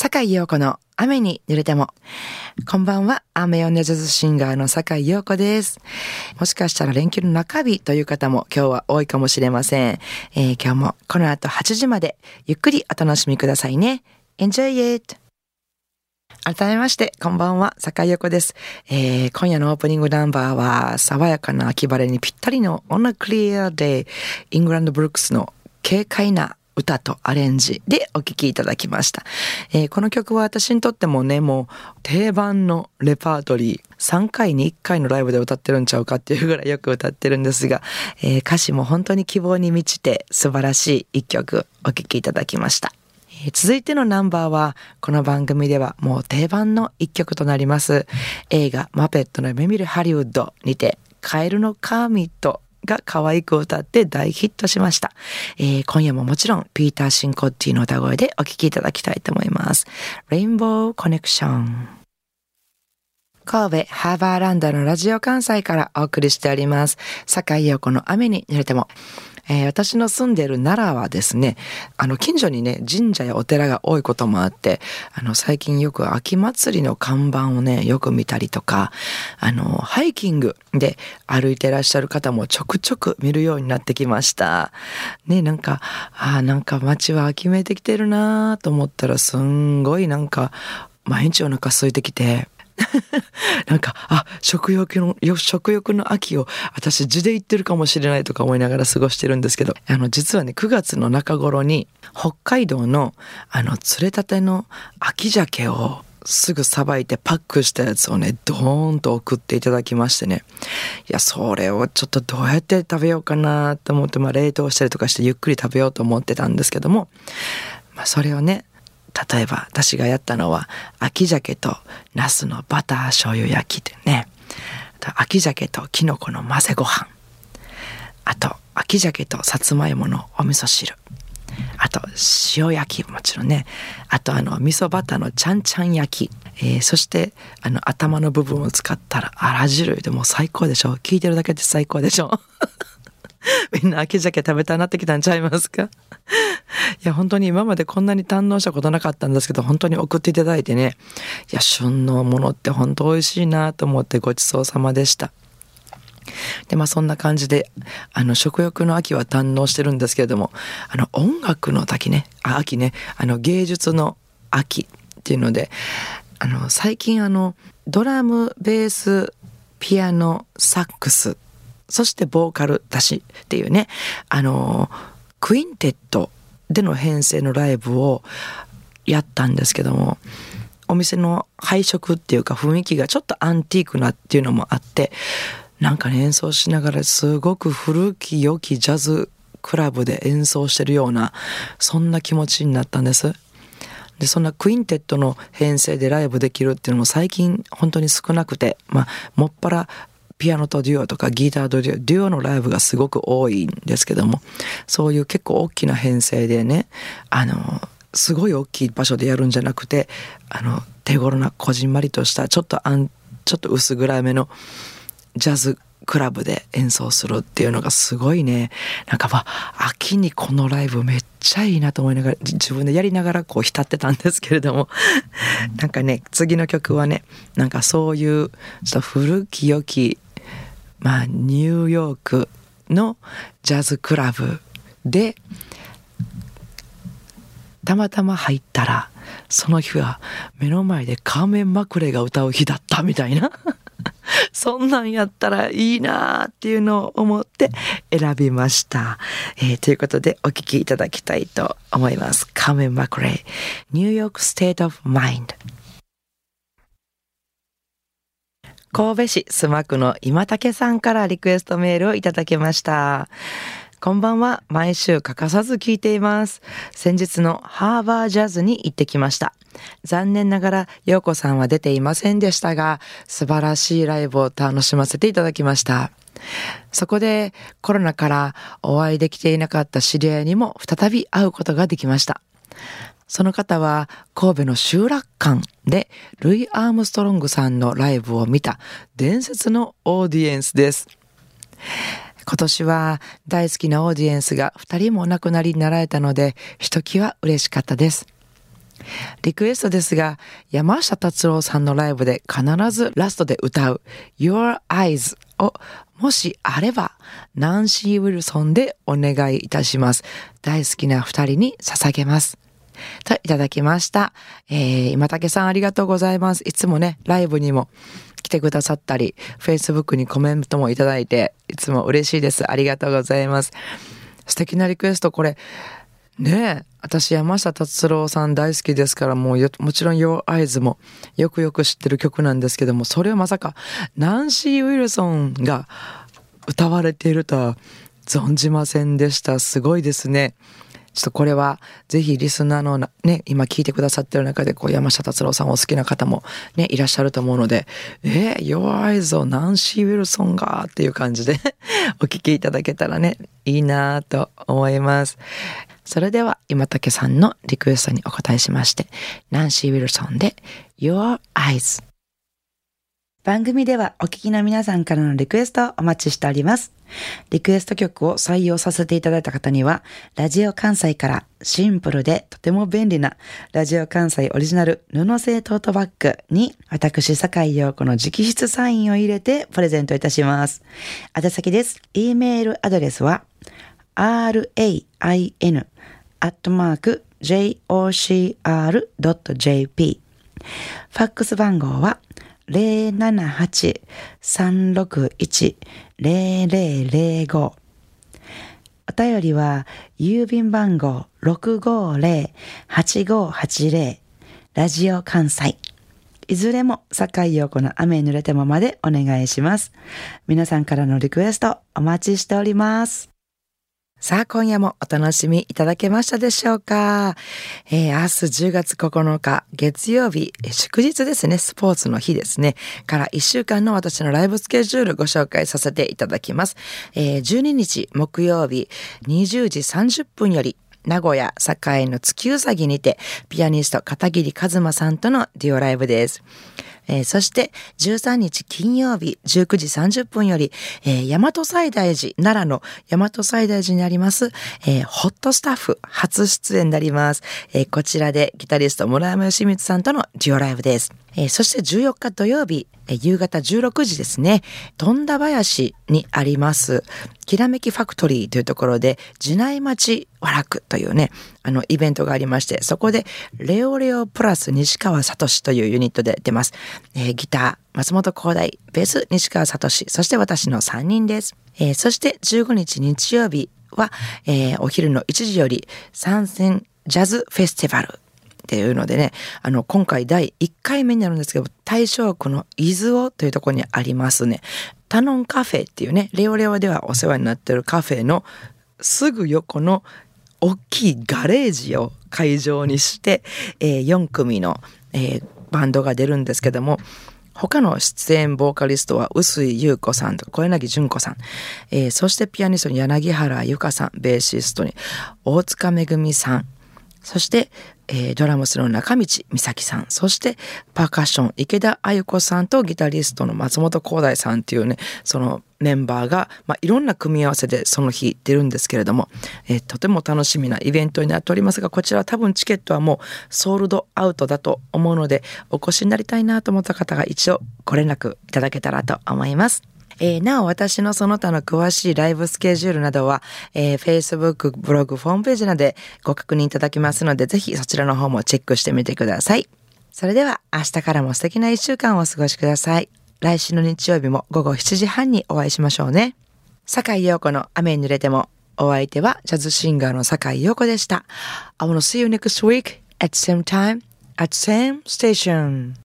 坂井陽子の雨に濡れても。こんばんは、雨をジャズシンガーの坂井陽子です。もしかしたら連休の中日という方も今日は多いかもしれません。えー、今日もこの後8時までゆっくりお楽しみくださいね。Enjoy it! 改めまして、こんばんは、坂井陽子です、えー。今夜のオープニングナンバーは、爽やかな秋晴れにぴったりの On a Clear Day、イングランドブルックスの軽快な歌とアレンジでお聴きいただきました、えー、この曲は私にとってもね、もう定番のレパートリー、3回に1回のライブで歌ってるんちゃうかっていうぐらいよく歌ってるんですが、えー、歌詞も本当に希望に満ちて素晴らしい一曲お聴きいただきました。続いてのナンバーは、この番組ではもう定番の一曲となります。映画マペットの夢見るハリウッドにて、カエルのカーミットが可愛く歌って大ヒットしました。えー、今夜ももちろんピーター・シンコッティの歌声でお聴きいただきたいと思います。レインボーコネクション。神戸ハーバーランドのラジオ関西からお送りしております。坂井陽子の雨に濡れても。えー、私の住んでる奈良はですね、あの、近所にね、神社やお寺が多いこともあって、あの、最近よく秋祭りの看板をね、よく見たりとか、あの、ハイキングで歩いてらっしゃる方もちょくちょく見るようになってきました。ね、なんか、ああ、なんか街は秋めいてきてるなと思ったら、すんごいなんか、毎日お腹空いてきて、なんか、あ、食欲の、食欲の秋を私地で言ってるかもしれないとか思いながら過ごしてるんですけど、あの、実はね、9月の中頃に北海道の、あの、釣れたての秋鮭をすぐさばいてパックしたやつをね、ドーンと送っていただきましてね。いや、それをちょっとどうやって食べようかなと思って、まあ冷凍したりとかしてゆっくり食べようと思ってたんですけども、まあそれをね、例えば私がやったのは秋鮭と茄子のバター醤油焼きでね。秋鮭ときのこの混ぜご飯。あと秋鮭とさつまいものお味噌汁。あと塩焼きもちろんね。あとあの味噌バターのちゃんちゃん焼き、えー、そしてあの頭の部分を使ったらあら汁でも最高でしょ。聞いてるだけで最高でしょ。みんな秋鮭食べたなってきたんちゃいますか？いや、本当に今までこんなに堪能したことなかったんですけど、本当に送っていただいてね、いや、旬のものって本当美味しいなと思ってごちそうさまでした。で、まあそんな感じで、あの、食欲の秋は堪能してるんですけれども、あの、音楽の秋ね、あ、秋ね、あの、芸術の秋っていうので、あの、最近あの、ドラム、ベース、ピアノ、サックスそしてボーカルだしっていうね、あの、クインテッドでの編成のライブをやったんですけども、お店の配色っていうか雰囲気がちょっとアンティークなっていうのもあって、なんかね、演奏しながらすごく古き良きジャズクラブで演奏してるような、そんな気持ちになったんです。で、そんなクインテッドの編成でライブできるっていうのも最近本当に少なくて、まあ、もっぱらピアノとデュオとかギターとデュオ、デュオのライブがすごく多いんですけども、そういう結構大きな編成でね、あの、すごい大きい場所でやるんじゃなくて、あの、手頃なこじんまりとした、ちょっとあん、ちょっと薄暗めのジャズクラブで演奏するっていうのがすごいね、なんかまあ、秋にこのライブめっちゃいいなと思いながら、自分でやりながらこう浸ってたんですけれども、なんかね、次の曲はね、なんかそういう、ちょっと古き良きまあ、ニューヨークのジャズクラブでたまたま入ったらその日は目の前でカーメン・マクレが歌う日だったみたいな そんなんやったらいいなーっていうのを思って選びました。えー、ということでお聴きいただきたいと思います。カーメン・マクレイ、ニューヨーク・ステート・オブ・マインド。神戸市須磨区の今竹さんからリクエストメールをいただきました。こんばんは。毎週欠かさず聞いています。先日のハーバージャズに行ってきました。残念ながら、陽子さんは出ていませんでしたが、素晴らしいライブを楽しませていただきました。そこでコロナからお会いできていなかった知り合いにも再び会うことができました。その方は神戸の集落館でルイ・アームストロングさんのライブを見た伝説のオーディエンスです。今年は大好きなオーディエンスが二人もお亡くなりになられたので、ひときわ嬉しかったです。リクエストですが、山下達郎さんのライブで必ずラストで歌う Your Eyes をもしあれば、ナンシー・ウィルソンでお願いいたします。大好きな二人に捧げます。といただきました。えー、今竹さんありがとうございます。いつもね、ライブにも来てくださったり、Facebook にコメントもいただいて、いつも嬉しいです。ありがとうございます。素敵なリクエスト、これ、ねえ、私山下達郎さん大好きですからもうもちろん Your Eyes もよくよく知ってる曲なんですけどもそれをまさかナンシー・ウィルソンが歌われているとは存じませんでしたすごいですねちょっとこれはぜひリスナーのね今聞いてくださってる中でこう山下達郎さんお好きな方もねいらっしゃると思うのでえー、Your Eyes をナンシー・ウィルソンがっていう感じで お聞きいただけたらねいいなと思いますそれでは今竹さんのリクエストにお答えしまして、ナンシー・ウィルソンで Your Eyes。番組ではお聞きの皆さんからのリクエストをお待ちしております。リクエスト曲を採用させていただいた方には、ラジオ関西からシンプルでとても便利なラジオ関西オリジナル布製トートバッグに私、坂井陽子の直筆サインを入れてプレゼントいたします。宛先です。e メールアドレスは rain アットマーク jocr.jp ファックス番号は078-361-0005お便りは郵便番号650-8580ラジオ関西いずれも境陽子の雨に濡れたままでお願いします。皆さんからのリクエストお待ちしております。さあ、今夜もお楽しみいただけましたでしょうか、えー、明日10月9日、月曜日、祝日ですね、スポーツの日ですね、から1週間の私のライブスケジュールご紹介させていただきます。えー、12日木曜日、20時30分より、名古屋栄の月うさぎにて、ピアニスト片桐和馬さんとのデュオライブです。えー、そして13日金曜日19時30分より、えー、大和西大寺、奈良の大和西大寺にあります、えー、ホットスタッフ初出演になります。えー、こちらでギタリスト村山義光さんとのデュオライブです。えー、そして14日土曜日、えー、夕方16時ですね、富田林にあります、きらめきファクトリーというところで、地内町和楽というね、あの、イベントがありまして、そこで、レオレオプラス西川聡というユニットで出ます。えー、ギター、松本光大、ベース、西川聡、そして私の3人です。えー、そして15日日曜日は、えー、お昼の1時より参戦ジャズフェスティバルっていうのでね、あの、今回第1回目になるんですけど、大正区の伊豆尾というところにありますね、タノンカフェっていうね、レオレオではお世話になってるカフェのすぐ横の大きいガレージを会場にして、えー、4組の、えー、バンドが出るんですけども、他の出演ボーカリストは臼井優子さんと小柳純子さん、えー、そしてピアニストに柳原由香さん、ベーシストに大塚めぐみさん、そしてえー、ドラムスの中道美咲さん、そしてパーカッション池田あゆ子さんとギタリストの松本光大さんっていうね、そのメンバーが、まあ、いろんな組み合わせでその日出るんですけれども、えー、とても楽しみなイベントになっておりますが、こちらは多分チケットはもうソールドアウトだと思うので、お越しになりたいなと思った方が一度ご連絡いただけたらと思います。えー、なお私のその他の詳しいライブスケジュールなどは、えー、Facebook、ブログ、ホームページなどでご確認いただきますので、ぜひそちらの方もチェックしてみてください。それでは明日からも素敵な一週間をお過ごしください。来週の日曜日も午後7時半にお会いしましょうね。坂井陽子の雨に濡れても、お相手はジャズシンガーの坂井陽子でした。I wanna see you next week at same time at same station.